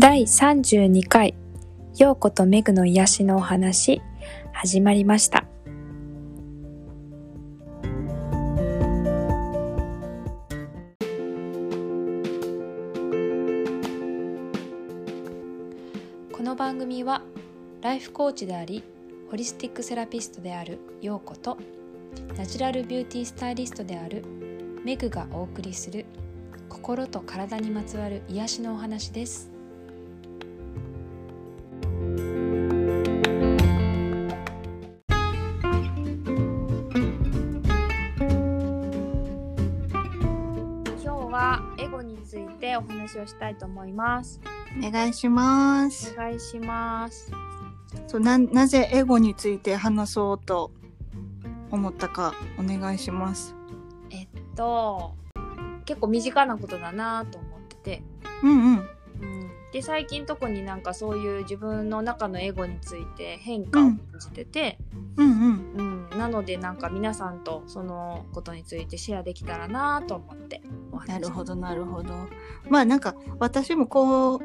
第32回陽子とメグの癒しのお話始まりました。この番組はライフコーチでありホリスティックセラピストである陽子とナチュラルビューティースタイリストであるメグがお送りする心と体にまつわる癒しのお話です。お話をしたいと思いますお願いしますお。願いしますそうななぜエゴについて話そうと思ったかお願いします。えっと結構身近なことだなと思っててうんうん。うんで最近特になんかそういう自分の中のエゴについて変化を感じてて、うんうん。うんなのでなんか皆さんとそのことについてシェアできたらなと思ってなるほどなるほど。まあなんか私もこう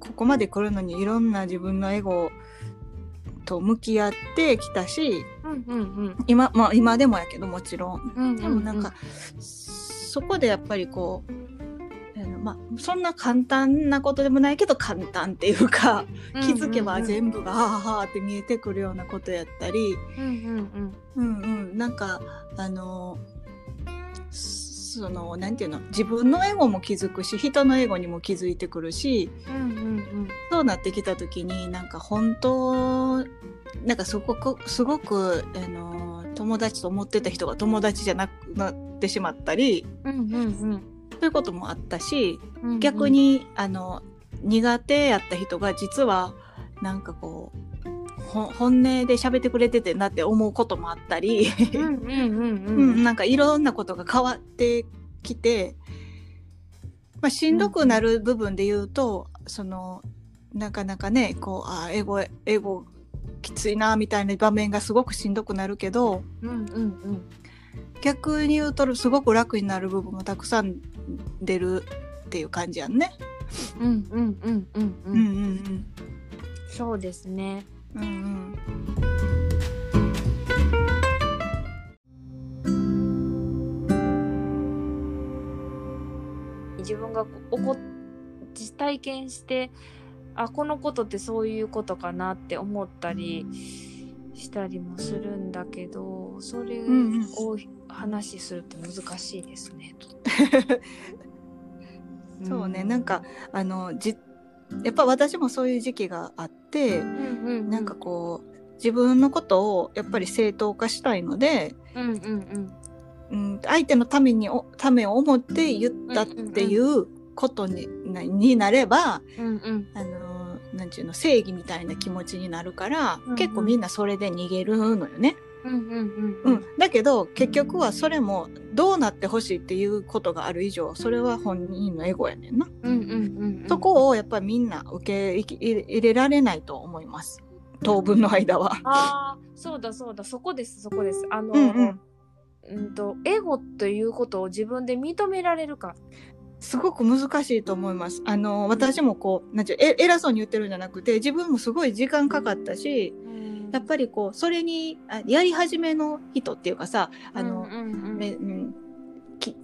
ここまで来るのにいろんな自分のエゴと向き合ってきたしうんうんうん今まあ今でもやけどもちろん。うんでもなんか、そこでやっぱりこうまあそんな簡単なことでもないけど簡単っていうか、気づけば全部がはあはあって見えてくるようなことやったり、うんうんうん。うん、なんかあのそのなんていうの自分のエゴも気づくし人のエゴにも気づいてくるしうんうんうん。そうなってきた時になんか本当なんかすごくすごくあの友達と思ってた人が友達じゃなくなってしまったり。うんうんうんそういうこともあったしうん逆にあの苦手やった人が実はなんかこうほ本音で喋ってくれててなって思うこともあったり。うんうんうんううんん、なんかいろんなことが変わってきて、まあ、しんどくなる部分で言うと、そのなかなかねこうあー英語英語きついなみたいな場面がすごくしんどくなるけどうんうん逆に言うとすごく楽になる部分もたくさん出るっていう感じやんね。うんうんうんうんうん。ううんんうん。そうですね。うんうん。自分が起こっ実体験してあこのことってそういうことかなって思ったりしたりもするんだけどそれうんうん。を話しするって難しいですね。そうね、なんかあのじやっぱ私もそういう時期があって、うんうんうん、なんかこう自分のことをやっぱり正当化したいので、うんうんうん。うん、相手のためにおためを思って言ったっていうことに,、なになれば、うんうん。あのなんていうの正義みたいな気持ちになるから、うんうん結構みんなそれで逃げるのよね。うんうんうんうんだけど結局はそれもどうなってほしいっていうことがある以上それは本人のエゴやねんな。うんうんうんうんそこをやっぱりみんな受け入れられないと思います。当分の間は。ああそうだそうだそこですそこですあの、うんうんうんとエゴということを自分で認められるかすごく難しいと思います。あの私もこうなんていうえ偉そうに言ってるんじゃなくて自分もすごい時間かかったしやっぱりこうそれにあやり始めの人っていうかさあの、うんうんうんめうん、き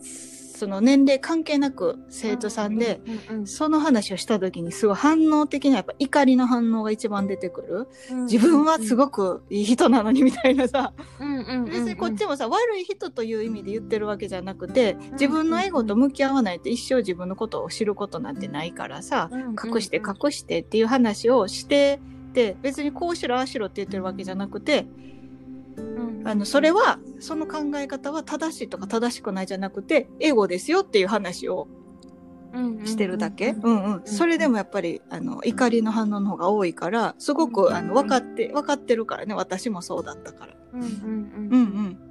その年齢関係なく生徒さんで、うんうんその話をした時にすごい反応的にはやっぱ怒りの反応が一番出てくる。うん自分はすごくいい人なのにみたいなさ、うんうんうんうん。別にこっちもさ悪い人という意味で言ってるわけじゃなくて自分のエゴと向き合わないと一生自分のことを知ることなんてないからさうんうんうん。隠して隠してっていう話をしてで別にこうしろああしろって言ってるわけじゃなくてうんあのそれはその考え方は正しいとか正しくないじゃなくてエゴですよっていう話をしてるだけ、それでもやっぱりあの怒りの反応の方が多いからすごくあの分かって分かってるからね。私もそうだったから。うんうんうん。うんうん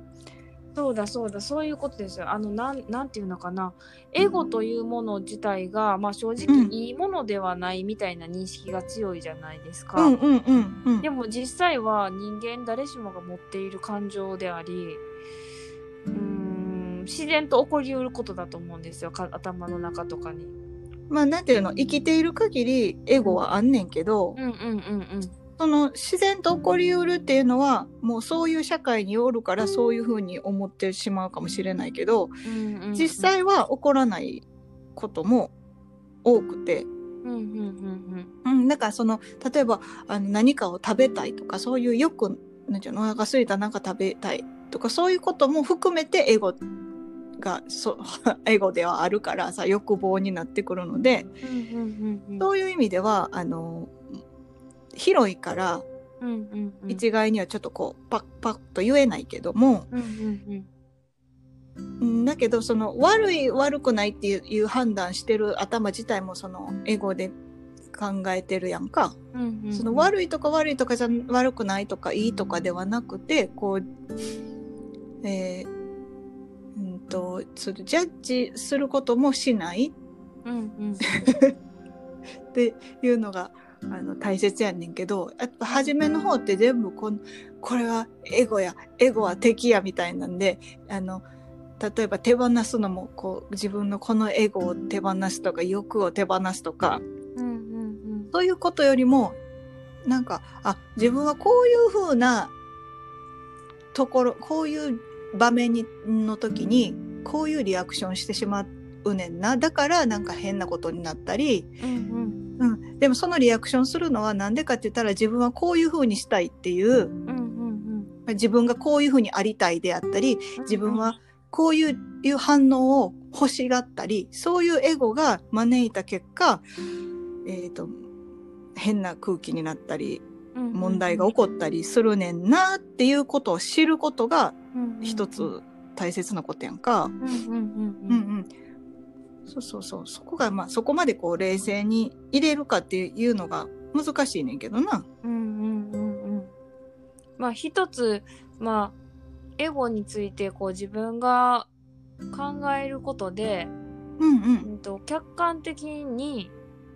そうだそうだそういうことですよ。あのなんなんていうのかな。エゴというもの自体が、まあ、正直うん。いいものではないみたいな認識が強いじゃないですか、うんうんうんうん。でも実際は人間誰しもが持っている感情でありうーん自然と起こりうることだと思うんですよ。か頭の中とかに。まあなんていうの？生きている限りエゴはあんねんけど、うんうんうんその自然と起こりうるっていうのはもうそういう社会におるからそういうふうに思ってしまうかもしれないけどうんうんうん。実際は起こらないことも多くて、うんうんうんうん、だからその例えばあの何かを食べたいとかそういうよくなんていうのお腹空いたなんか食べたいとかそういうことも含めてエゴがそ エゴではあるからさ欲望になってくるのでうんうんうんうん。そういう意味ではあの広いからうんうんうん。一概にはちょっとこうパッパッと言えないけども、うんうんうん。だけどその悪い悪くないっていういう判断してる頭自体もそのエゴで考えてるやんか。うんうんうん。その悪いとか悪いとかじゃ悪くないとかいいとかではなくてこうえーうんとそのジャッジすることもしない。うんうん。っていうのがあの大切やねんけどやっぱ初めの方って全部こんこれはエゴやエゴは敵やみたいなんであの例えば手放すのもこう自分のこのエゴを手放すとか欲を手放すとかうんうんうん。そういうことよりもなんかあ自分はこういう風なところこういう場面にの時にこういうリアクションしてしまうねんな。だからなんか変なことになったり、うんうん、でもそのリアクションするのはなんでかって言ったら自分はこういう風にしたいっていううんうんうん。自分がこういう風にありたいであったりうん自分はこういう反応を欲しがったりそういうエゴが招いた結果、えー、と変な空気になったり問題が起こったりするねんなっていうことを知ることが一つ大切なことやんか。うんうんうん。うんうんそうそうそう。そこがまあそこまでこう冷静に入れるかっていうのが難しいねんけどな。うんうんうんうん。まあ一つまあエゴについてこう自分が考えることで、うんううんん、と客観的に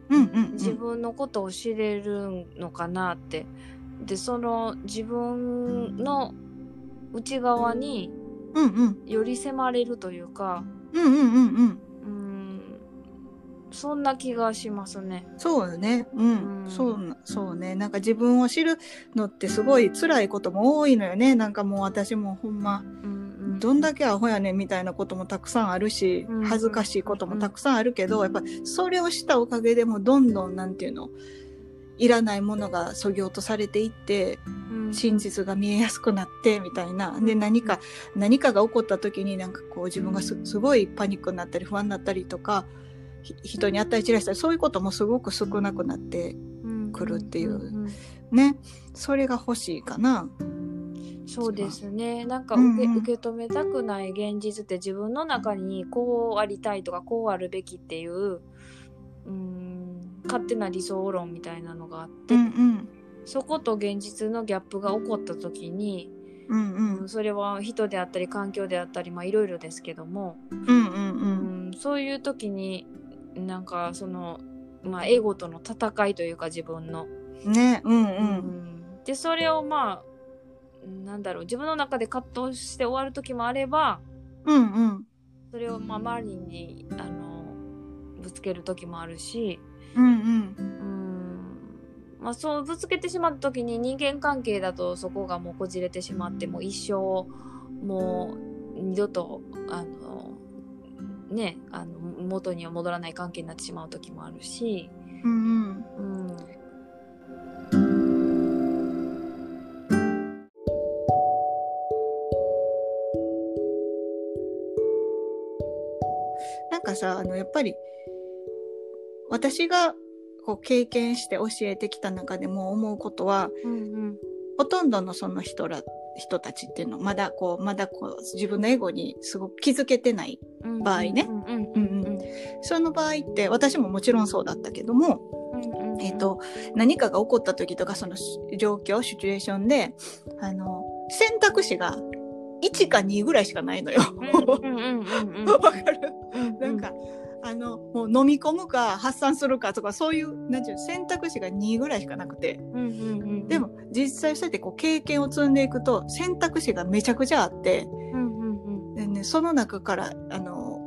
うんうんうん。自分のことを知れるのかなって。でその自分の内側にうんうん。より迫れるというか。うんうんうんうんうんそんな気がしますね。そうよね。うん。うんそうな、そうね。なんか自分を知るのってすごい辛いことも多いのよね。なんかもう私もほんま、うんうん、どんだけアホやねんみたいなこともたくさんあるしうん、恥ずかしいこともたくさんあるけど、やっぱそれをしたおかげでもどんどんなんていうの、いらないものがそぎ落とされていって、うん真実が見えやすくなってみたいな。で、何か、何かが起こった時になんかこう自分がすすごいパニックになったり不安になったりとか、ひ人に与え散らしたり、そういうこともすごく少なくなって来るっていうんんね。それが欲しいかな。そうですね。なんか受け,、うんうん受け止めたくない現実って自分の中にこうありたいとかこうあるべきっていううん勝手な理想論みたいなのがあって、うんうん。そこと現実のギャップが起こった時に、うんうんうんそれは人であったり環境であったりまあいろいろですけども、うんうんそういう時になんかその、まあ、エゴとの戦いというか自分の。ねうんううん。んでそれをまあなんだろう自分の中で葛藤して終わる時もあればうんうん。それをまあ周りにあのぶつける時もあるしうんうん。うん、まあ、そうぶつけてしまった時に人間関係だとそこがもうこじれてしまってもう一生もう二度とあのねあの元には戻らない関係になってしまう時もあるし。うんうんなんかさあのやっぱり私がこう経験して教えてきた中でも思うことはうんほとんどのその人ら人たちっていうのまだこうまだこう自分のエゴにすごく気づけてない場合ね。うんうんうん。その場合って私ももちろんそうだったけども、えっ、と何かが起こった時とかそのし状況シチュエーションであの選択肢が1か2ぐらいしかないのよ。わかる？うんなんか、あのもう飲み込むか発散するかとかそういうなんていうの選択肢が2ぐらいしかなくて。うんうんうん。でも実際そうやってこう経験を積んでいくと選択肢がめちゃくちゃあってその中からあの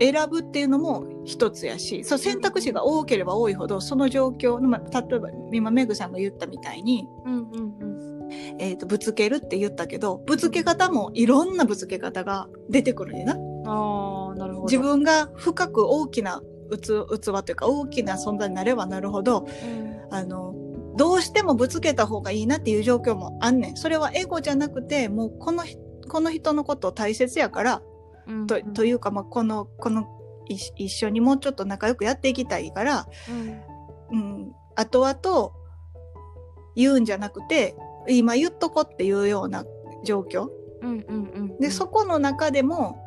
選ぶっていうのも一つやしそう選択肢が多ければ多いほどその状況、まあ、例えば今メグさんが言ったみたいに、うんうんうんえー、とぶつけるって言ったけどぶつけ方もいろんなぶつけ方が出てくるんやな。ああなるほど自分が深く大きな器器というか大きな存在になればなるほどうんあのどうしてもぶつけた方がいいなっていう状況もあんねん。それはエゴじゃなくてもうこの人この人のこと大切やからうんとというか、まあ、このこのい一緒にもうちょっと仲良くやっていきたいから、うん。うん、後々言うんじゃなくて今言っとこっていうような状況。うんうんうんでそこの中でも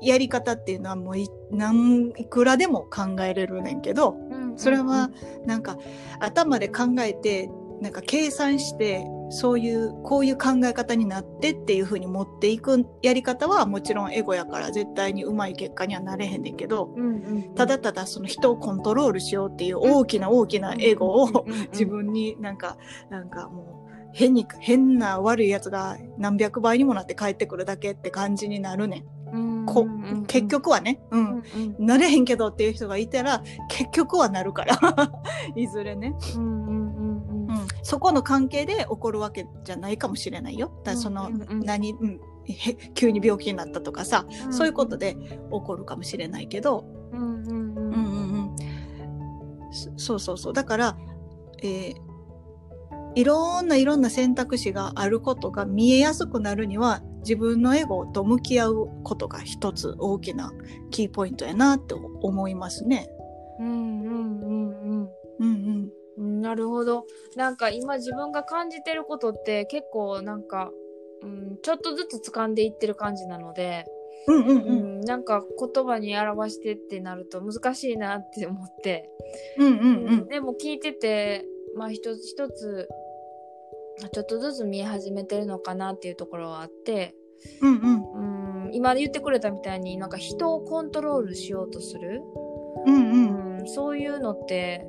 やり方っていうのはもうい何いくらでも考えれるねんけどうん。それはなんか頭で考えてなんか計算してそういうこういう考え方になってっていう風に持っていくやり方はもちろんエゴやから絶対にうまい結果にはなれへんねんけどうんうん。ただただその人をコントロールしようっていう大きな大きなエゴを自分になんかなんかもう変に変な悪いやつが何百倍にもなって帰ってくるだけって感じになるねん。うんこ結局はね、ううんんうん。なれへんけどっていう人がいたら結局はなるから。いずれね。うん、そこの関係で起こるわけじゃないかもしれないよ。だその、何、うん、へ急に病気になったとかさ、そういうことで起こるかもしれないけど、うんうんうん。うんそうそうそう。だから、えーいろんないろんな選択肢があることが見えやすくなるには自分のエゴと向き合うことが一つ大きなキーポイントやなって思いますね。うんうんうんうん。うんうんなるほど。なんか今自分が感じてることって結構なんか、うん、ちょっとずつ掴んでいってる感じなので、うんうんうん。なんか言葉に表してってなると難しいなって思って、うんうん。うんでも聞いててまあ一つ一つちょっとずつ見え始めてるのかなっていうところはあって、うんうん。うん、今言ってくれたみたいになんか人をコントロールしようとする、うんうん。うん、そういうのって、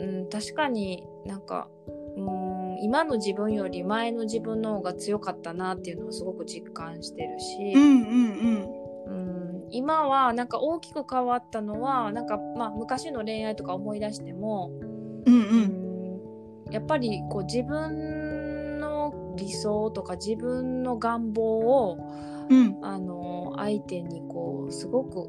うん、確かになんか、うん、今の自分より前の自分の方が強かったなっていうのをすごく実感してるし、うんうんうん、今はなんか大きく変わったのはなんか、まあ、昔の恋愛とか思い出しても、うんううんん、やっぱりこう自分の理想とか自分の願望をうん。あの相手にこうすごく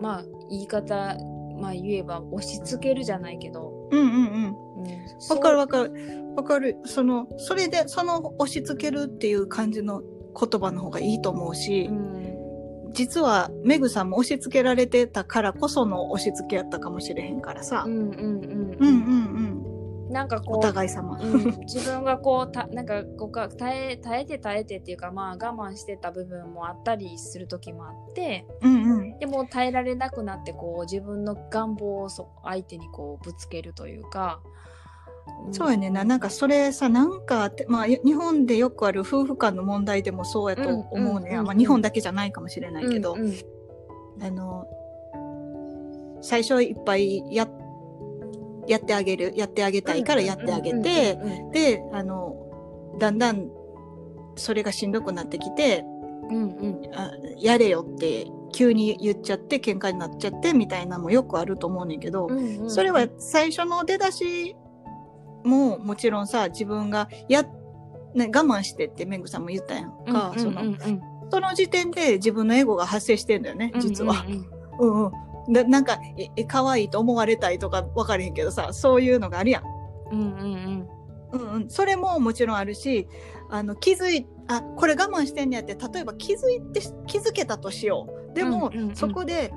まあ言い方、まあ、言えば押し付けるじゃないけど、うんうんうん。うん、わかるわかる。わかる。そのそれでその押し付けるっていう感じの言葉の方がいいと思うし、うん。実はメグさんも押し付けられてたからこその押し付けやったかもしれへんからさ、うんうん。うんうんうんなんかこうお互い様、うん、自分がこうたなんかこうか耐え耐えて耐えてっていうかまあ我慢してた部分もあったりする時もあってうんうん。でも耐えられなくなってこう自分の願望をそ相手にこうぶつけるというか、ん。そうやね。んななんかそれさなんかまあ日本でよくある夫婦間の問題でもそうやと思うね、まあ、日本だけじゃないかもしれないけど、うんうん。あの最初いっぱいややってあげるやってあげたいからやってあげて、であのだんだんそれがしんどくなってきてうんうん。あやれよって急に言っちゃって喧嘩になっちゃってみたいなのもよくあると思うねんけど、うんうんうん。それは最初の出だしももちろんさ自分がや、ね、我慢してってメグさんも言ったやんか、その時点で自分のエゴが発生してんだよね実は。うんうん。うんうんななんかええ可愛いと思われたいとか分かれへんけどさそういうのがあるやん。うんうんうん。うんうん、それももちろんあるしあの気づいあこれ我慢してんねやって例えば気づいて気づけたとしよう。でも、うんうんうん。そこで、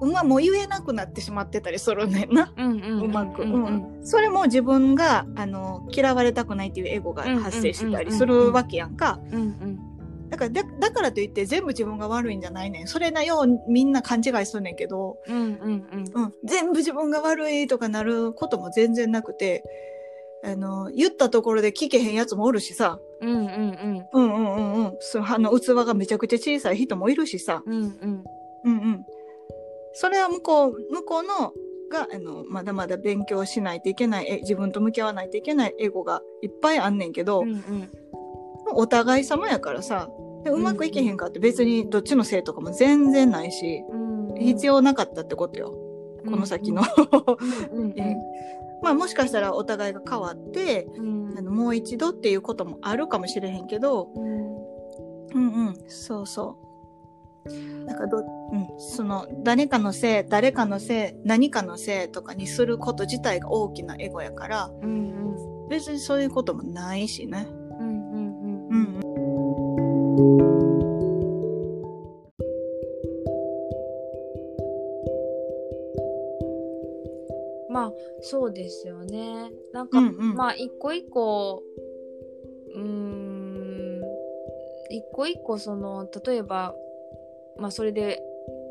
まあ、もう言えなくなってしまってたりするねんな。うんうんうまく、うんうん。うんそれも自分があの嫌われたくないっていうエゴが発生したりするわけやんか。うんうんだからだだからといって全部自分が悪いんじゃないねん。それなようみんな勘違いすんねんけど、うんうんうん。うん、全部自分が悪いとかなることも全然なくて。あの言ったところで聞けへんやつもおるしさ。うんうん。うんうんうんうん。そうあの器がめちゃくちゃ小さい人もいるしさ。うんうん。うんうん。それは向こう向こうのがあのまだまだ勉強しないといけないえ自分と向き合わないといけないエゴがいっぱいあんねんけど、うんうん。お互い様やからさでうまくいけへんかって別にどっちのせいとかも全然ないし、うん必要なかったってことよ。この先の。まあもしかしたらお互いが変わって、うん。あのもう一度っていうこともあるかもしれへんけど、うん。うんうん、そうそう。なんかど、うん、その誰かのせい、誰かのせい、何かのせいとかにすること自体が大きなエゴやから、うん別にそういうこともないしね。うんうん。うんうんまあそうですよねなんか、うんうんまあ一個一個うーん一個一個その例えばまあそれで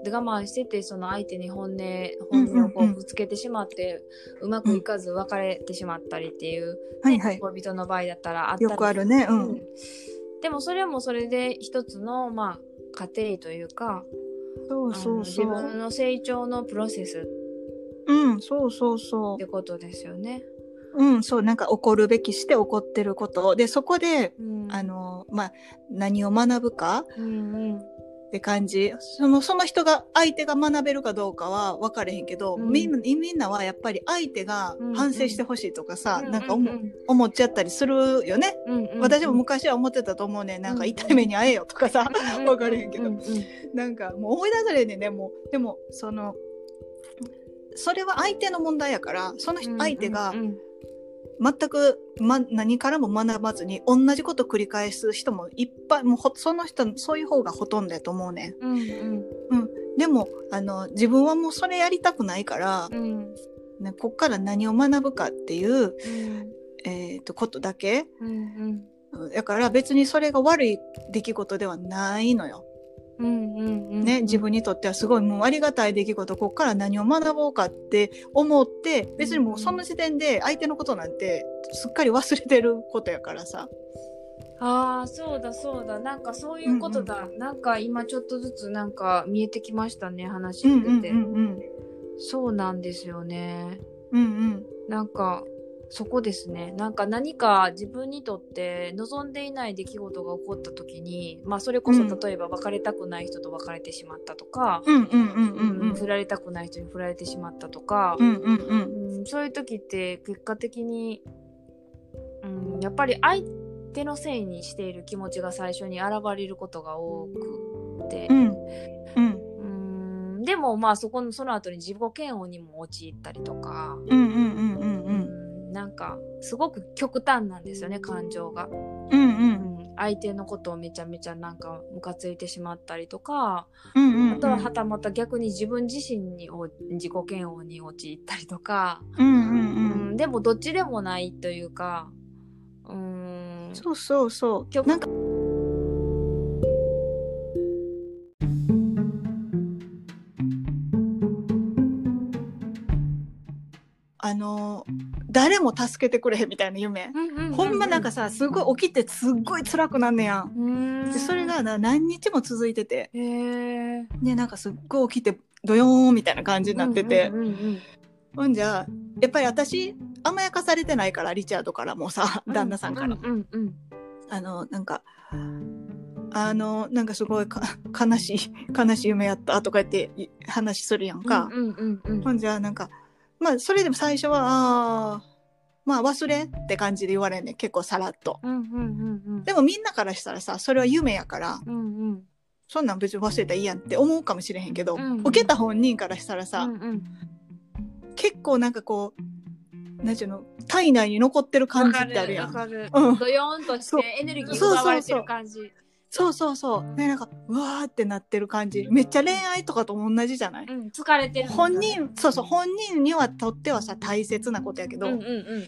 我慢しててその相手に本音本音をぶつけてしまって、うまくいかず別れてしまったりっていう、はいはい。恋人の場合だったらあったりよくあるね。うん。うんでもそれもそれで一つのまあ過程というかそうそうそう。自分の成長のプロセスうん、そうそうそってことですよね。う。うん、そう、なんか起こるべきして起こってること。で、そこで、うんあの、まあ、何を学ぶかうんうんって感じ。その、その人が、相手が学べるかどうかは分かれへんけど、うん。みんな、はやっぱり相手が反省してほしいとかさ、なんか思,、うん思っちゃったりするよね。うんうん私も昔は思ってたと思うね。なんか痛い目に遭えよとかさ、うん分かれへんけど。うんうんなんかもう思い出されんねんね、もう。でも、その、それは相手の問題やから、その人相手がうんうん全く、ま、何からも学ばずに同じこと繰り返す人もいっぱい、もうほその人、そういう方がほとんどやと思うねん。うんうんでも、あの、自分はもうそれやりたくないから、うんね、こっから何を学ぶかっていう、うんえっ、と、ことだけ。うんうんだから別にそれが悪い出来事ではないのよ。うんうんうんね、自分にとってはすごいもうありがたい出来事、こっから何を学ぼうかって思って、別にもうその時点で相手のことなんてすっかり忘れてることやからさ。ああそうだそうだ。なんかそういうことだ、なんか今ちょっとずつなんか見えてきましたね話うんしてて、うんうん。そうなんですよね。うん。うん。なんかそこですねなんか何か自分にとって望んでいない出来事が起こった時にまあそれこそうん例えば別れたくない人と別れてしまったとか。振られたくない人に振られてしまったとか、うんうんうん。うんそういう時って結果的に、うん、やっぱり相手のせいにしている気持ちが最初に現れることが多くてう、ん。うん。うんでもまあそこのその後に自己嫌悪にも陥ったりとか、なんかすごく極端なんですよね感情が、うんう。うんん、相手のことをめちゃめちゃなんかムカついてしまったりとか、うんうん。あとははたまた逆に自分自身にお自己嫌悪に陥ったりとか、うんうんううん。ん、でもどっちでもないというかうんそうそうそう。極なんか、あの、誰も助けてくれへんみたいな夢。ほんまなんかさ、すごい起きてすっごい辛くなんねやん。うん。でそれがな何日も続いてて、で、なんかすっごい起きて、ドヨーンみたいな感じになってて、うんうんうんほんじゃ、やっぱり私、甘やかされてないから、リチャードからもさ、うん。旦那さんから。うんうんうんあの、なんか、あの、なんかすごいか悲しい、悲しい夢やったとか言ってい話するやんか。うんうんうん。ほんじゃ、なんか、まあ、それでも最初は、ああ、まあ忘れって感じで言われんねん。結構さらっと。うんうんうんうん。でもみんなからしたらさ、それは夢やから、うんうん。そんなん別に忘れたらいいやんって思うかもしれへんけど、うんうん。受けた本人からしたらさ、うんうん。結構なんかこう、なんていうの、体内に残ってる感じってあるやん。わかるわうん。かるドヨーンとしてエネルギー奪われてる感じ。そうそうそう。ね、なんか、うわーってなってる感じ。めっちゃ恋愛とかと同じじゃない？うん疲れてる本人、そうそう、本人にはとってはさ、大切なことやけど、うんうんうん。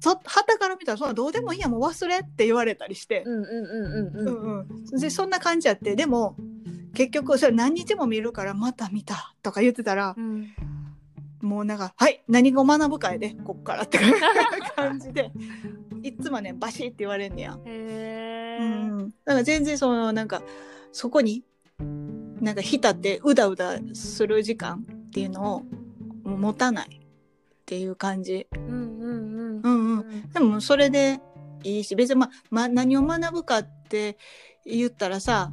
そはたから見たら、そどうでもいいや、もう忘れって言われたりして、うんうんうんうんうん。うんうん。で、そんな感じやって、でも、結局、それ何日も見るから、また見たとか言ってたらう、んもうなんか、はい、何を学ぶかやで、こっからって感じで、いっつもね、バシッって言われんねや。へえうん。だから全然その、なんか、そこに、なんか浸ってうだうだする時間っていうのを持たないっていう感じ。うんうんうんうんうん。でもそれでいいし、別にまあ、まあ、何を学ぶかって言ったらさ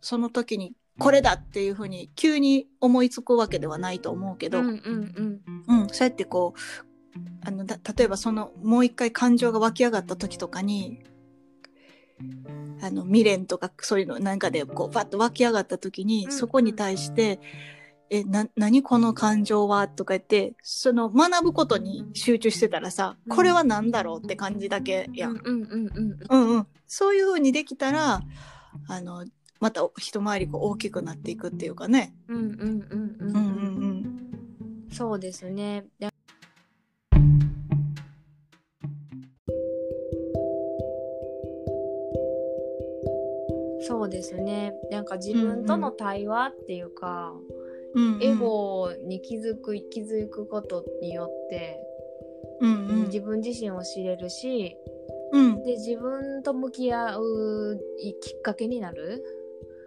その時にこれだっていうふうに急に思いつくわけではないと思うけど、うんうんうん、そうやってこうあのだ例えばそのもう一回感情が湧き上がった時とかにあの未練とかそういうのなんかでこうパッと湧き上がった時に、うんそこに対して「えな何この感情は?」とか言ってその学ぶことに集中してたらさ、うん。これは何だろうって感じだけやん。うんうんうんうん。うんうん、そういう風にできたらあのまた一回りこう大きくなっていくっていうかね。うんうんうんうんうんうんうんそうですね。でそうですね。なんか自分との対話っていうか、うんうんエゴに気づく気づくことによって、うんうん自分自身を知れるし、うんで自分と向き合うきっかけになる。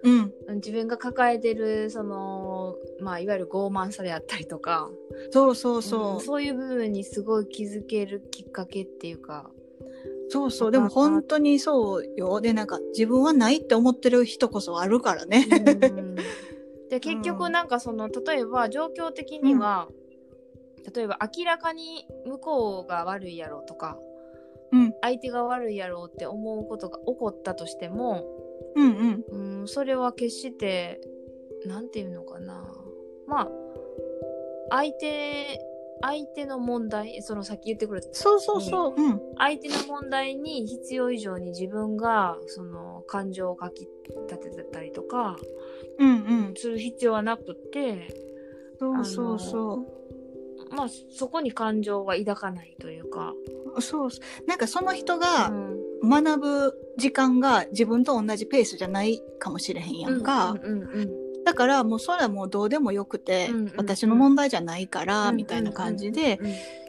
うん。自分が抱えてるそのまあいわゆる傲慢さであったりとか、そうそうそう、うんそういう部分にすごい気づけるきっかけっていうか。そうそう。でも本当にそうよ。でなんか自分はないって思ってる人こそあるからね。うん。で結 うん。局なんかその例えば状況的には、例えば明らかに向こうが悪いやろうとかうん。相手が悪いやろうって思うことが起こったとしても、うんうんうん、それは決してなんていうのかなまあ相手相手の問題そのさっき言ってくれたそうそうそう。うん相手の問題に必要以上に自分がその感情をかき立ててたりとかうんうん。する必要はなくってそうそうそまあそこに感情は抱かないというか、う。そうなんかその人うがん、学ぶ時間が自分と同じペースじゃないかもしれへんやんか。だからもうそれはもうどうでもよくて、私の問題じゃないから、うんみたいな感じで、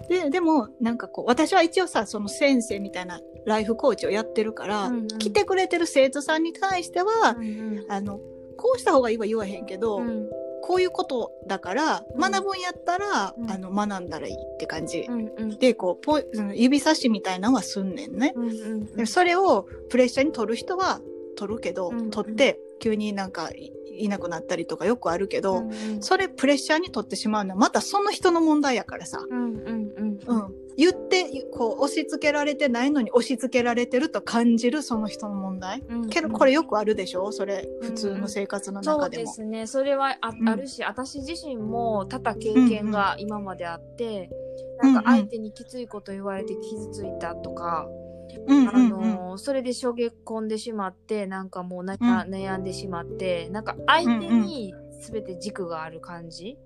ででもなんかこう私は一応さその先生みたいなライフコーチをやってるから、うんうん。来てくれてる生徒さんに対しては、うんうん。あのこうした方がいいは言わへんけど、うんこういうことだからうん。学ぶんやったら、うん。あの学んだらいいって感じ、うんうん。でこうポイその指差しみたいなのはすんねんね。うんうんでそれをプレッシャーに取る人は取るけど、うん取って急になんかいいなくなったりとかよくあるけど、うんうん。それプレッシャーに取ってしまうのはまたその人の問題やからさ、うんうんうん。うん、言ってこう押し付けられてないのに押し付けられてると感じるその人の問題。うんけどこれよくあるでしょ？それ普通の生活のそう中でも。ですね。それはあ,、うんあるし私自身も多々経験が今まであって、うんなんか相手にきついこと言われて傷ついたとか、あうんうんうんのそれで衝撃込んでしまってなんかもうな、うん。悩んでしまってなんか相手に全て軸がある感じ、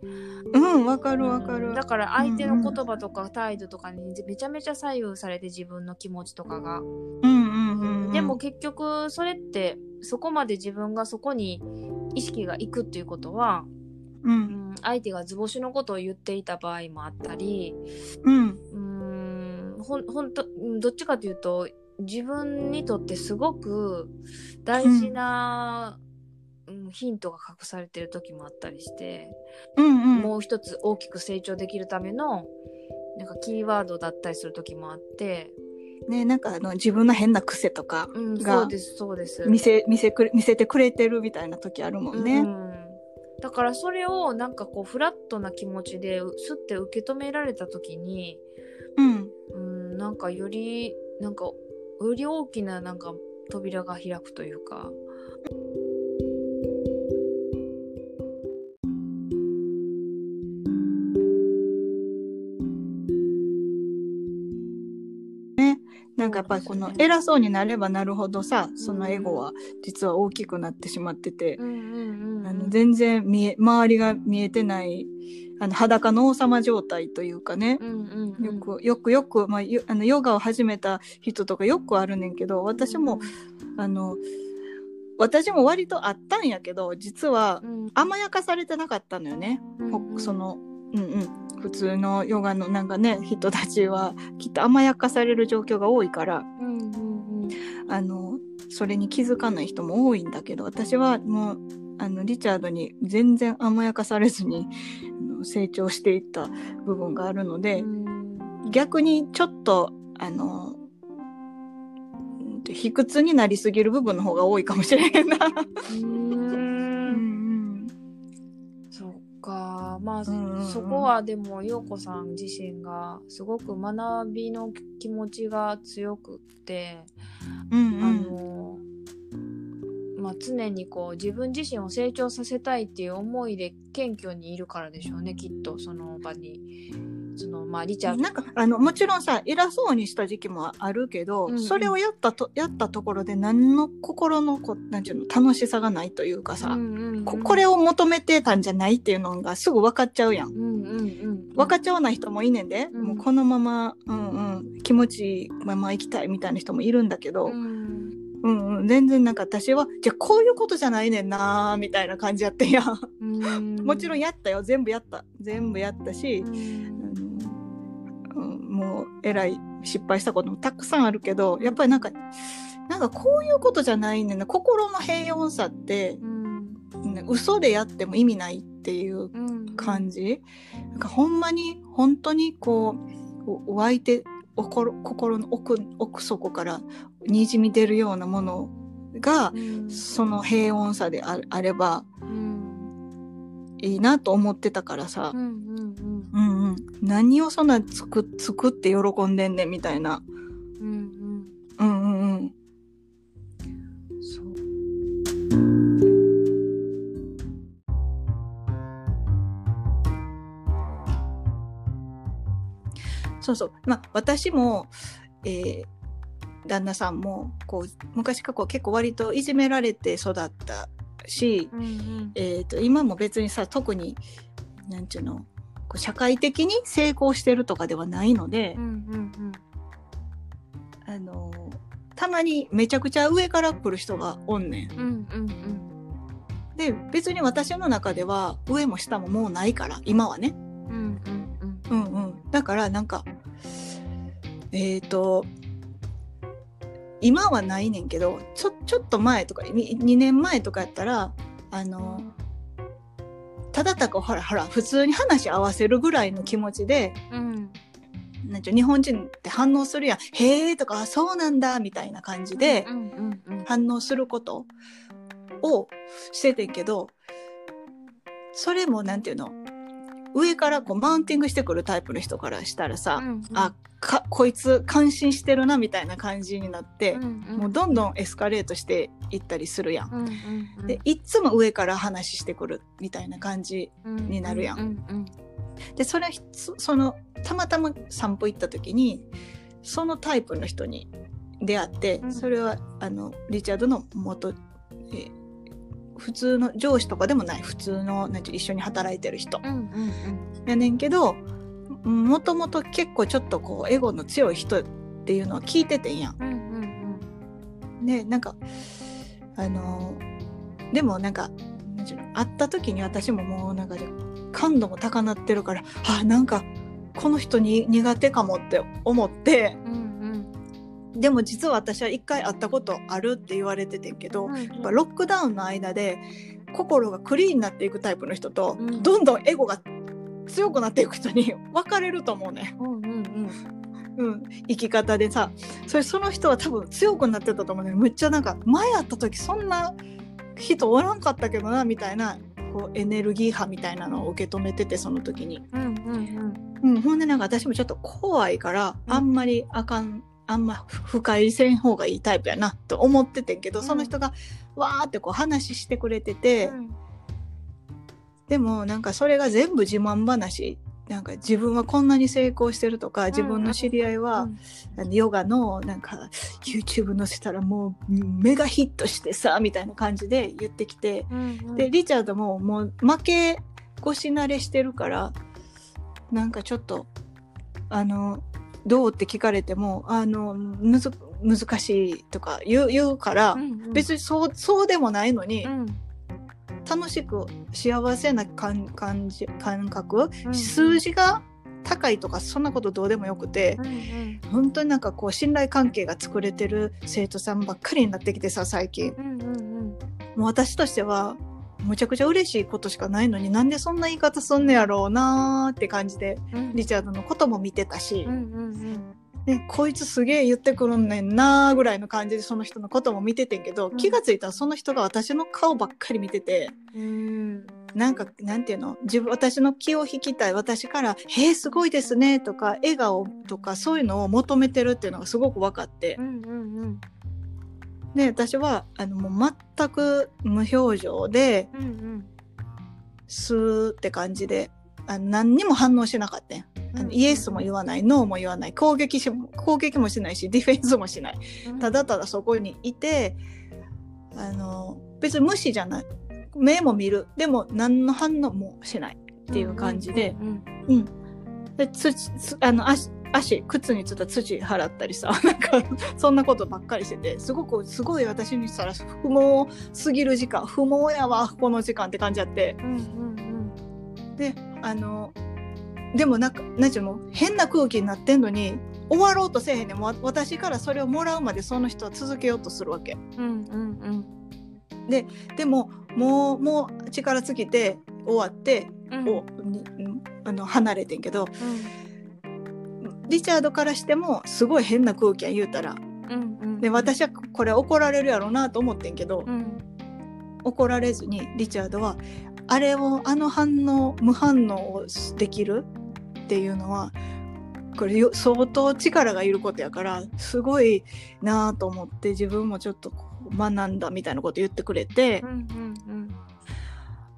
うんわかるわかる。うんだから相手の言葉とか態度とかにめちゃめちゃ左右されて自分の気持ちとかが、うんうんうんうん、でも結局それってそこまで自分がそこに意識がいくっていうことは、ううんん、相手が図星のことを言っていた場合もあったりうん。うーんほんほんとうんどっちかというと自分にとってすごく大事な、うんヒントが隠されてる時もあったりして、うんうんもう一つ大きく成長できるためのなんかキーワードだったりする時もあって、ねなんかあの自分の変な癖とかうん、が。見せ見せくれ見せてくれてるみたいな時あるもんね。うんだからそれをなんかこうフラットな気持ちですって受け止められた時に、うんうん、なんかよりなんかより大きななんか扉が開くというか。なんかやっぱりこの偉そうになればなるほどさそのエゴは実は大きくなってしまってて、うんうんうんうん。あの全然見え周りが見えてないあの裸の王様状態というかね、うんうんうん。よくよくよく、まあ、よあのヨガを始めた人とかよくあるねんけど私も、あの私も割とあったんやけど実はうん。甘やかされてなかったのよね。ほうん。そのうんうん。普通のヨガのなんかね人たちはきっと甘やかされる状況が多いから。あのそれに気づかない人も多いんだけど私はもうあのリチャードに全然甘やかされずに成長していった部分があるので、うん。逆にちょっとあの卑屈になりすぎる部分の方が多いかもしれへんな。か。まあ、うんうんうん。そこはでも陽子さん自身がすごく学びの気持ちが強くって、あうんうん。のまあ、常にこう自分自身を成長させたいっていう思いで謙虚にいるからでしょうねきっとその場に。そのまあリチャード。なんかあのもちろんさ偉そうにした時期もあるけど、うんうん。それをやったとやったところで何の心のこなんていうの楽しさがないというかさ、うんうんうんここれを求めてたんじゃないっていうのがすぐ分かっちゃうやん。うんうんうん分かっちゃわない人もいいねんで、うん。もうこのまま、うんうん、気持ちいいまま行きたいみたいな人もいるんだけど、うんうんうん、全然なんか私はじゃあこういうことじゃないねんなーみたいな感じやってんや。ん。うん。もちろんやったよ。全部やった全部やったしう、んもうえらい失敗したこともたくさんあるけどやっぱりなんかなんかこういうことじゃないねんな。心の平穏さって、うん。ね嘘でやっても意味ないっていううん。感じ、なんかほんまに本当にこう湧いて心心の奥奥底からにじみ出るようなものがうんその平穏さでああればうんいいなと思ってたからさ。う、んうんうん。うん、何をそんな作作って喜んでんねんみたいな、うん。うんうんそうそうまあ私も、えー旦那さんもこう昔からこう結構割といじめられて育ったし、うんうんえー、と今も別にさ特になんちゅうのこう社会的に成功してるとかではないのでう、んうんあのたまにめちゃくちゃ上から来る人がおんねん。うんうんうんで別に私の中では上も下ももうないから今はね。うんうん。だからなんかえっ、と今はないねんけどちょちょっと前とか 2, 2年前とかやったらあのただたかほらほら普通に話合わせるぐらいの気持ちでうん。なん日本人って反応するやん「へえ」とかあ「そうなんだ」みたいな感じで反応することをしててんけどそれもなんていうの上からこうマウンティングしてくるタイプの人からしたらさ、うんあかこいつ感心してるなみたいな感じになってう、んうん。もうどんどんエスカレートしていったりするやん。うんうんうん。でいっつも上から話してくるみたいな感じになるやんうんうん。でそれそそのたまたま散歩行った時にそのタイプの人に出会って、うん。それはあのリチャードの元、えー普通の上司とかでもない。普通のなんて一緒に働いてる人。やねんけどもともと結構ちょっとこうエゴの強い人っていうのは聞いててんやん。でなんかあのでもなんか会った時に私ももうなんか感度も高鳴ってるからあなんかこの人に苦手かもって思ってうんうんでも実は私は一回会ったことあるって言われててんけど、うんやっぱロックダウンの間で心がクリーンになっていくタイプの人と、うん。どんどんエゴが強くなっていく人に 分かれると思うね、うんうんうん、生き方でさ。それその人は多分強くなってたと思うねむっちゃなんか前会った時そんな人おらんかったけどなみたいなこうエネルギー波みたいなのを受け止めててその時に、うんうんうん。うん、ほんでなんか私もちょっと怖いからうん。あんまりあかんあんま深入りせん方がいいタイプやなと思っててんけど、うん。その人がわーってこう話してくれてて、うん。でもなんかそれが全部自慢話なんか自分はこんなに成功してるとか自分の知り合いは、うん。あのヨガのなんか YouTube 載せたらもうメガヒットしてさみたいな感じで言ってきてうんうん。でリチャードももう負け腰慣れしてるからなんかちょっとあのどうって聞かれてもあのむず難しいとか言う言うから、うんうん。別にそうそうでもないのに、うん。楽しく幸せな感感じ感覚、うん数字が高いとかそんなことどうでもよくてう、んうん。本当になんかこう信頼関係が作れてる生徒さんばっかりになってきてさ最近。うんうん。もう私としてはむちゃくちゃ嬉しいことしかないのになんでそんな言い方すんねやろうなーって感じでうん。リチャードのことも見てたしうん、うんね、こいつすげえ言ってくるんねんなーぐらいの感じでその人のことも見ててんけど、うん。気がついたらその人が私の顔ばっかり見ててうんなんかなんていうの？自分私の気を引きたい。私から「へえすごいですね」とか笑顔とかそういうのを求めてるっていうのがすごく分かって。うんうんで私はあのもう全く無表情でうんうん。スーって感じであの何にも反応しなかったん。あのイエスも言わないノーも言わない攻撃し攻撃もしないしディフェンスもしない。ただただそこにいてあの別に無視じゃない。目も見る。でも何の反応もしないっていう感じで、うんうんであの足足靴についた土払ったりさ なんかそんなことばっかりしててすごくすごい私にしたら不毛すぎる時間不毛やわこの時間って感じやって。うんうんであのでもなんか何ていうの変な空気になってんのに終わろうとせえへんねう私からそれをもらうまでその人は続けようとするわけ。うんうんうん。でももうもう力尽きて終わって、うんあの離れてんけどうんリチャードからしてもすごい変な空気や言うたら。うんうん。で私はこれ怒られるやろうなと思ってんけど、うん。怒られずにリチャードはあれをあの反応無反応をできるっていうのはこれよ相当力がいることやからすごいなぁと思って自分もちょっと学んだみたいなこと言ってくれてう、んうん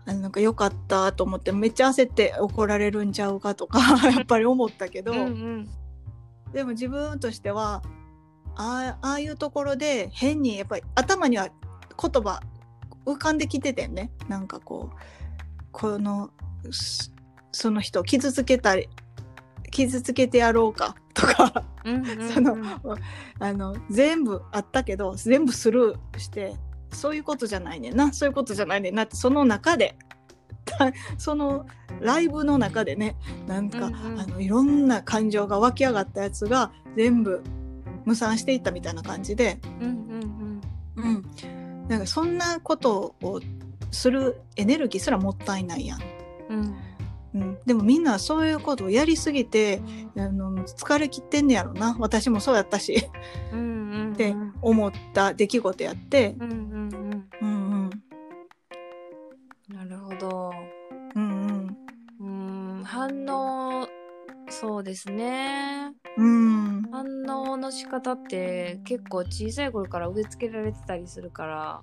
あのなんか良かったと思ってめっちゃ焦って怒られるんちゃうかとか やっぱり思ったけど、うんうん。でも自分としてはああいうところで変にやっぱり頭には言葉浮かんできててんね。なんかこうこのすその人を傷つけたり傷つけてやろうかとかそのあの全部あったけど全部スルーしてそういうことじゃないねんな。そういうことじゃないねんなってその中でた そのライブの中でねなんか、うんうん。あのいろんな感情が湧き上がったやつが全部無産していったみたいな感じで、うんうんうん、なんかそんなことをするエネルギーすらもったいないやん。うん。うん、でもみんなそういうことをやりすぎてあの疲れきってんねやろな。私もそうやったし。うんうんって思った出来事やって、うんうんうんですね。うん。うん反応の仕方って結構小さい頃から植え付けられてたりするから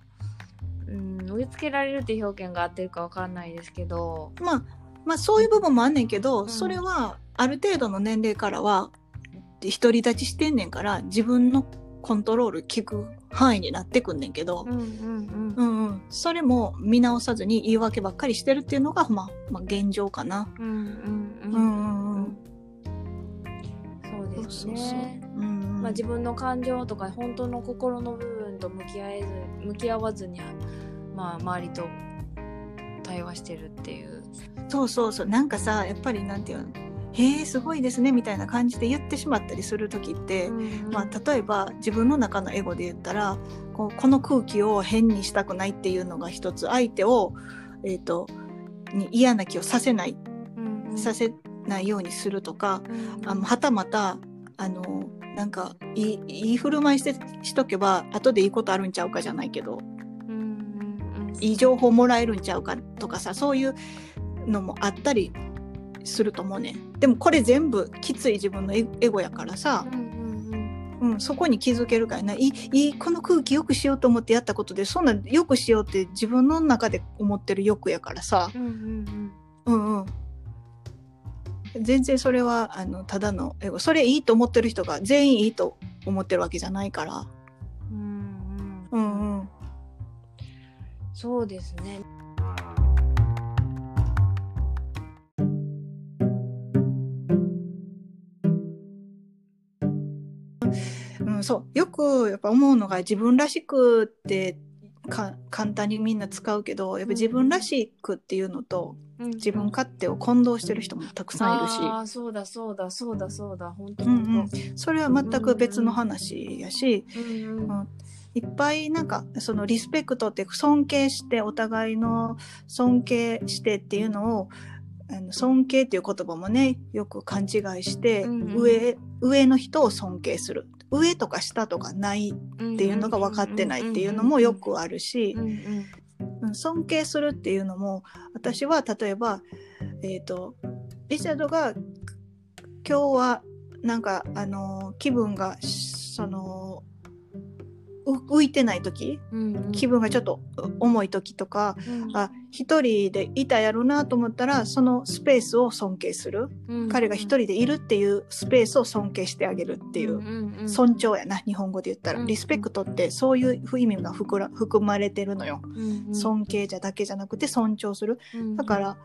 うん植え付けられるって表現が合ってるかわかんないですけど。まあまあそういう部分もあんねんけど、うん。それはある程度の年齢からは独り立ちしてんねんから自分のコントロール効く範囲になってくんねんけど。それも見直さずに言い訳ばっかりしてるっていうのが、まあ、まあ現状かな。うん。うんうんうんそううんうん。まあ、自分の感情とか本当の心の部分と向き合えず向き合わずに、まあ、周りと対話してるっていう。そうそうそう。なんかさやっぱりなんていうの「へえすごいですね」みたいな感じで言ってしまったりする時って、まあ、例えば自分の中のエゴで言ったらこうこの空気を変にしたくないっていうのが一つ相手を、えー、とに嫌な気をさせない、うんうん。させないようにするとか、うん。あのはたまたあのなんかいい振る舞いしてしとけば後でいいことあるんちゃうかじゃないけど。うんうんうん。いい情報もらえるんちゃうかとかさそういうのもあったりすると思うね。んでもこれ全部きつい自分のエエゴやからさ、うんうんうん、そこに気づけるからないいこの空気よくしようと思ってやったことでそんなよくしようって自分の中で思ってる欲やからさ、うんうん。うんうん、全然それはあのただのエゴそれいいと思ってる人が全員いいと思ってるわけじゃないから。うんうんうんうんそうですね。うん、そうよくやっぱ思うのが自分らしくってか簡単にみんな使うけどやっぱ自分らしくっていうのと自分勝手を混同してる人もたくさんいるし、ああそうだそうだそうだそうだ。本当うんうん。本それは全く別の話やし、当。うんうん。うん。いっぱいなんかそのリスペクトって尊敬してお互いの尊敬してっていうのをあの尊敬っていう言葉もねよく勘違いして、うんうん。上上の人を尊敬する。上とか下とかないっていうのが分かってないっていうのもよくあるし。うんうんうん尊敬するっていうのも私は例えば、えー、とリチャードが今日はなんかあの気分がその浮いてない時うんうん。気分がちょっと重い時とかうん。あ一人でいたやろなと思ったらそのスペースを尊敬する。うん。彼が一人でいるっていうスペースを尊敬してあげるっていううんうん尊重やな日本語で言ったら。うんリスペクトってそういう意味が含ら含まれてるのよ。うんうん。尊敬じゃだけじゃなくて尊重する。うん。だから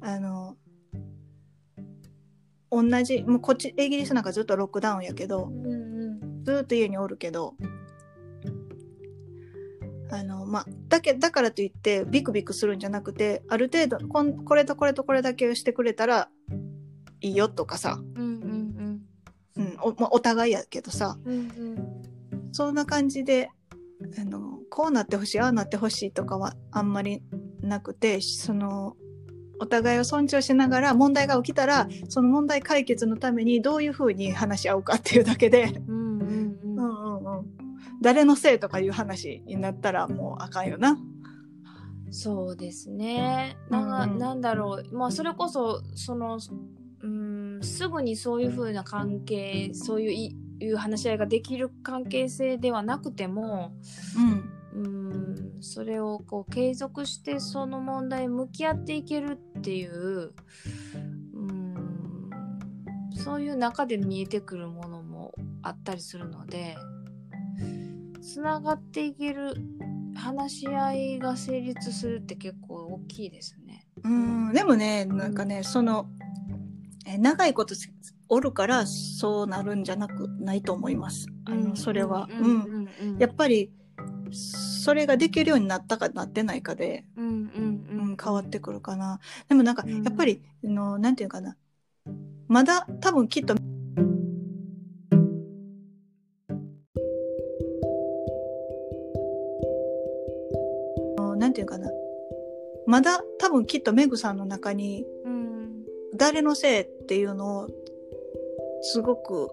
あの同じもうこっちイギリスなんかずっとロックダウンやけどうんうん。ずっと家におるけどあのまあだけだからといってビクビクするんじゃなくてある程度こんこれとこれとこれだけしてくれたらいいよとかさ、うんうん。うんおまあ、お互いやけどさ。うんうん。そんな感じであのこうなってほしいああなってほしいとかはあんまりなくてそのお互いを尊重しながら問題が起きたらその問題解決のためにどういうふうに話し合うかっていうだけで、うんうんうん。うんうんうん、誰のせいとかいう話になったらもうあかんよな。そうですね。なんなんだろう、まあ、それこそそのうんすぐにそういう風な関係そういういいう話し合いができる関係性ではなくてもうんうんそれをこう継続してその問題に向き合っていけるっていううんそういう中で見えてくるものもあったりするのでつながっていける話し合いが成立するって結構大きいですね。うん。でもねなんかねそのえ長いことおるからそうなるんじゃなくないと思います。あのそれは、うんうんうんやっぱりそれができるようになったかなってないかで、うんうんううんん、変わってくるかな。でもなんかうん。やっぱり、あのなんていうかな。まだ多分きっとていうかな。まだ多分きっとメグさんの中にうん誰のせいっていうのをすごく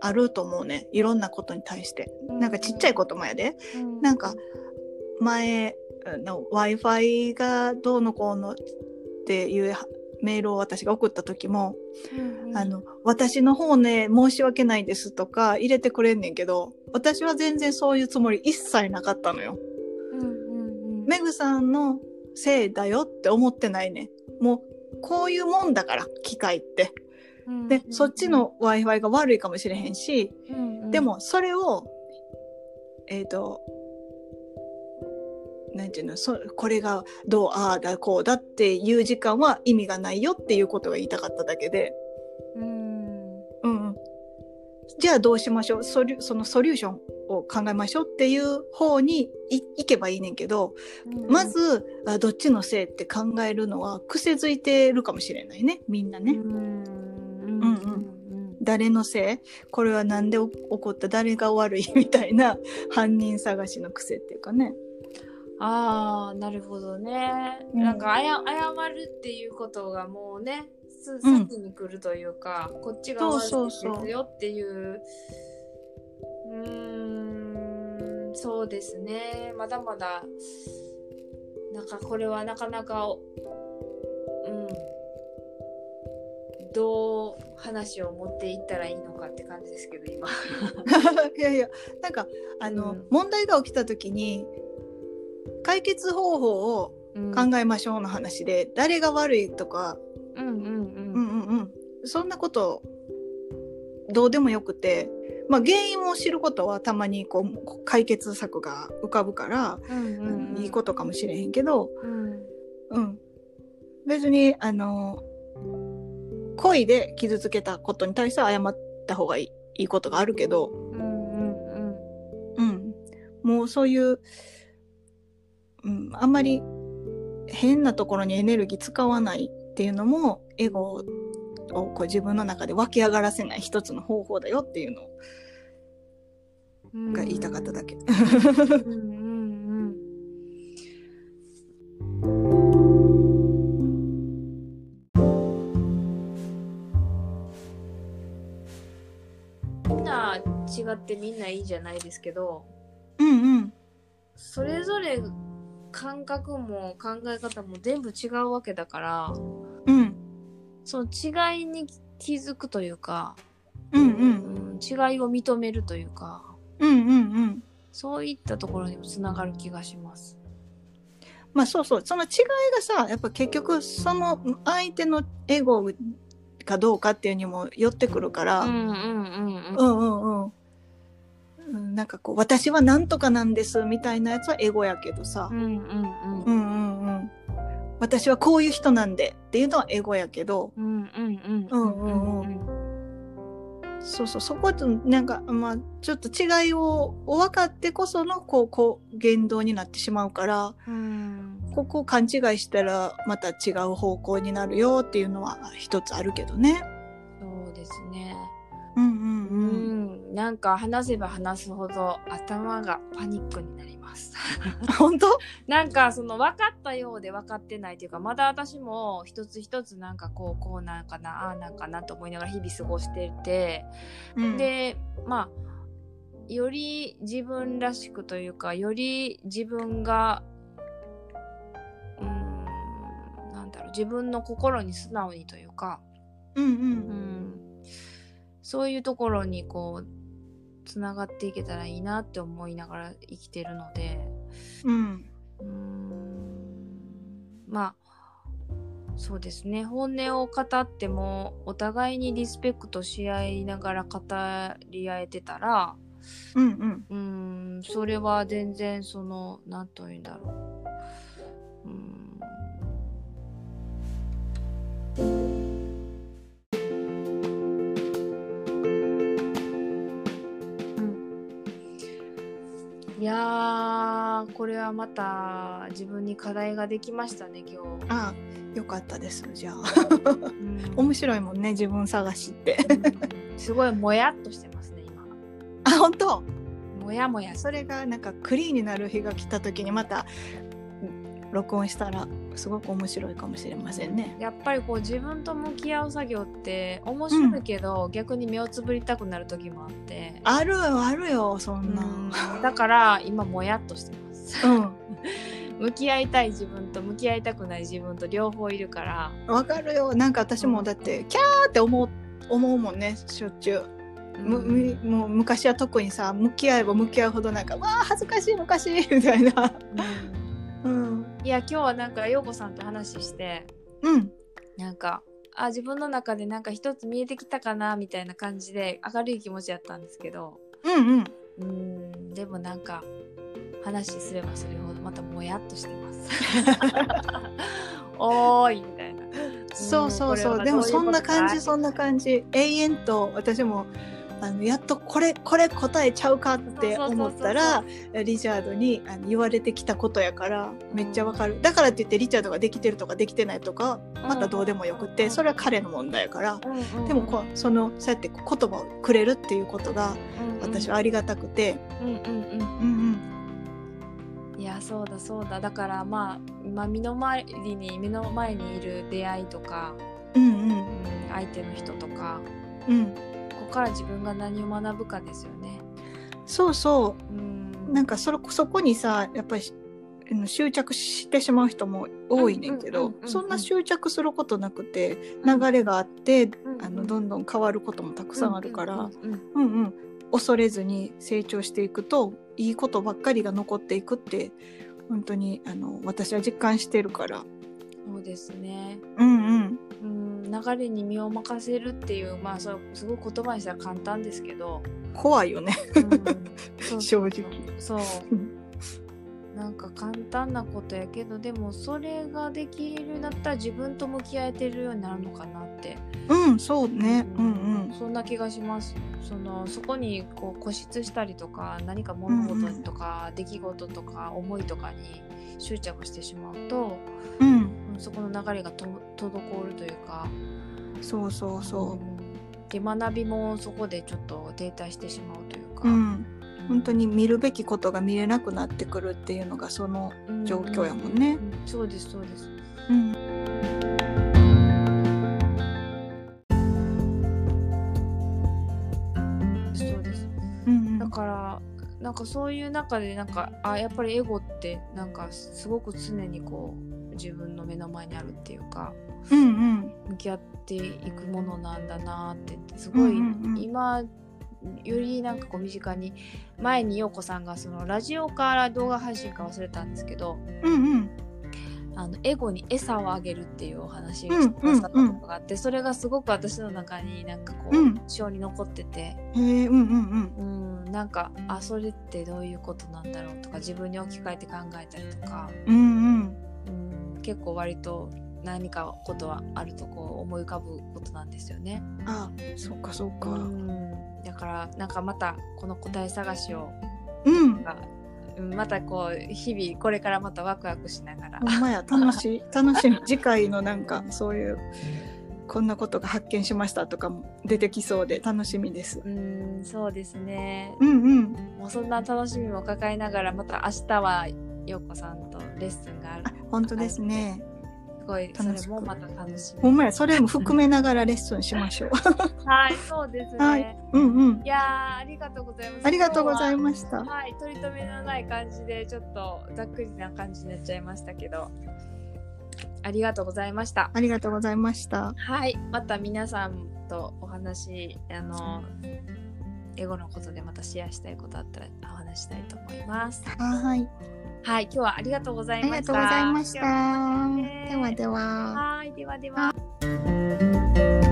あると思うね。いろんなことに対して。なんかちっちゃいこともやで。うん。なんか前の w i f i がどうのこうのっていうメールを私が送った時も、うんうん。あの私の方ね申し訳ないですとか入れてくれんねんけど私は全然そういうつもり一切なかったのよ。メグさんのせいだよって思ってないね。もうこういうもんだから機械って。でそっちの w i f i が悪いかもしれへんし、うんうん。でもそれをえっ、となんていうのそこれがどうああだこうだっていう時間は意味がないよっていうことが言いたかっただけで、うん。うんうん、じゃあどうしましょう？ソリュそのソリューションを考えましょうっていう方にい行けばいいねんけど、まずあどっちのせいって考えるのは癖づいてるかもしれないねみんなね。うん。うんうん。誰のせい？これは何で起こった誰が悪い？みたいな犯人探しの癖っていうかね。ああなるほどね、うん。なんか謝るっていうことがもうねすうん。先に来るというか、こっちが悪いそうそうそうですよっていう。うーんそうですね。まだまだなんかこれはなかなかうん。どう話を持っていったらいいのかって感じですけど今。いやいやなんかあの、うん。問題が起きた時に解決方法をうん。考えましょうの話で、誰が悪いとか、うんうんうん。うんうんうん、そんなことどうでもよくて、まあ、原因を知ることはたまにこう解決策が浮かぶから、うんいいことかもしれへんけど、うん。うん、別にあの恋で傷つけたことに対しては謝った方がいいいいことがあるけど、うんうんうん。うん、もうそういう、うん、あんまり変なところにエネルギー使わないっていうのもエゴをこう自分の中で湧き上がらせない一つの方法だよっていうのが言いたかっただけ。うんうん違ってみんないいじゃないですけど、うんうん、それぞれ感覚も考え方も全部違うわけだから、うん、その違いに気づくというか、うんうん、違いを認めるというか、うんうんうん。そういったところにもつながる気がします。まあそうそう。その違いがさやっぱ結局その相手のエゴかどうかっていうにも寄ってくるから。うんうんうんうん。なんかこう私は何とかなんですみたいなやつはエゴやけどさ。うんうん。うんうんうん。私はこういう人なんでっていうのはエゴやけどそうそうそことなんかまあちょっと違いを分かってこそのこうこう言動になってしまうからうんここを勘違いしたらまた違う方向になるよっていうのは一つあるけどね。そうですね。なんか話せば話すほど頭がパニックになります。うん。本当？なんかその分かったようで分かってないというかまだ私も一つ一つなんかこうこうなんかなああなんかなと思いながら日々過ごしてて、うん、でまあより自分らしくというかより自分がうーんなんだろう自分の心に素直にというか、うんううんん、そういうところにこうつながっていけたらいいなって思いながら生きてるので。うん。うーん。まあそうですね。本音を語ってもお互いにリスペクトし合いながら語り合えてたらうんうん。うーん。それは全然その何と言うんだろう。うーんいやーこれはまた自分に課題ができましたね今日。あよかったですじゃあ。うん。面白いもんね自分探しって。うん。すごいもやっとしてますね今。あ本当？もやもや。それがなんかクリーンになる日が来た時にまたうん録音したらすごく面白いかもしれませんね。やっぱりこう自分と向き合う作業って面白いけど、逆に目をつぶりたくなる時もあって。あるよあるよそんな。うん。だから今もやっとしてます。うん。向き合いたい自分と向き合いたくない自分と両方いるから。わかるよ。なんか私もだってキャーって思う思うもんねしょっちゅう。むむもう昔は特にさ向き合えば向き合うほどなんかわあ恥ずかしい昔みたいな。うんうんいや今日はなんか陽子さんと話してうん。なんかあ自分の中でなんか一つ見えてきたかなみたいな感じで明るい気持ちやったんですけどうんうん。うーんでもなんか話すればするほどまたもやっとしてます。おーいみたいな。そうそうそう、でもそんな感じどそんな感じ。永遠と私もあのやっとこれこれ答えちゃうかって思ったらリチャードにあの言われてきたことやからめっちゃわかる、だからって言ってリチャードができてるとかできてないとかまたどうでもよくて、うん。それは彼の問題やから、ういうことがでもこうそのそうやって言葉をくれるっていうことが私はありがたくて、うんうんうん。うんうん。いやそうだそうだ。だからまあ今身の回りに目の前にいる出会いとか、うん。うん、相手の人とか。うんから自分が何を学ぶかですよね。そうそう。うん。なんかそれそこにさやっぱり執着してしまう人も多いねんけどそんな執着することなくて流れがあって、うんあのどんどん変わることもたくさんあるから、うんうん。恐れずに成長していくといいことばっかりが残っていくって本当にあの私は実感してるから。そうですね。うんうん。うん流れに身を任せるっていうまあそうすごい言葉にしたら簡単ですけど、怖いよね。正直そううん なんか簡単なことやけどでもそれができるようになったら自分と向き合えてるようになるのかなって、うんそうね。うんうん。そんな気がします。そのそこにこう固執したりとか何か物事とか出来事とか思いとかに執着してしまうと、うんうんそこの流れがと滞るというか。そうそうそんで学びもそこでちょっと停滞してしまうというか、ううん。本当に見るべきことが見れなくなってくるっていうのがその状況やもんね。うううそうですそうです。うん。そうです。なんかそういう中でなんかあやっぱりエゴってなんかすごく常にこう自分の目の前にあるっていうかうんうん。向き合っていくものなんだなってすごい、今よりなんかこう身近に前に陽子さんがそのラジオから動画配信か忘れたんですけどうんうん。あのエゴに餌をあげるっていうお話をしてくださったことがあって、それがすごく私の中になんかこう、うん。印象に残ってて。うんうんうん。うん、なんかあそれってどういうことなんだろうとか自分に置き換えて考えたりとか、うんうんうん、結構割と何かことはあるとこう思い浮かぶことなんですよね。あそうかそうか。うん、だからなんかまたこの答え探しを。うん。またこう日々これからまたワクワクしながら。まや楽しい。楽しみ。次回のなんかそういうこんなことが発見しましたとかも出てきそうで楽しみです。うんそうですね。うんうん。もうそんな楽しみも抱えながらまた明日は陽子さんとレッスンがある。あ本当ですね。すごいそれもまた楽しみ。ほんまやそれも含めながらレッスンしましょう。はいそうですね、はいうんうん。いやーありがとうございます。ありがとうございまました。はい、取り留めのない感じでちょっとざっくりな感じになっちゃいましたけど、ありがとうございました。ありがとうございました。はい、また皆さんとお話あのエゴのことでまたシェアしたいことあったらお話したいと思います。はいはい、今日はありがとうございました。ありがとうございました。ではでは。はい、ではでは。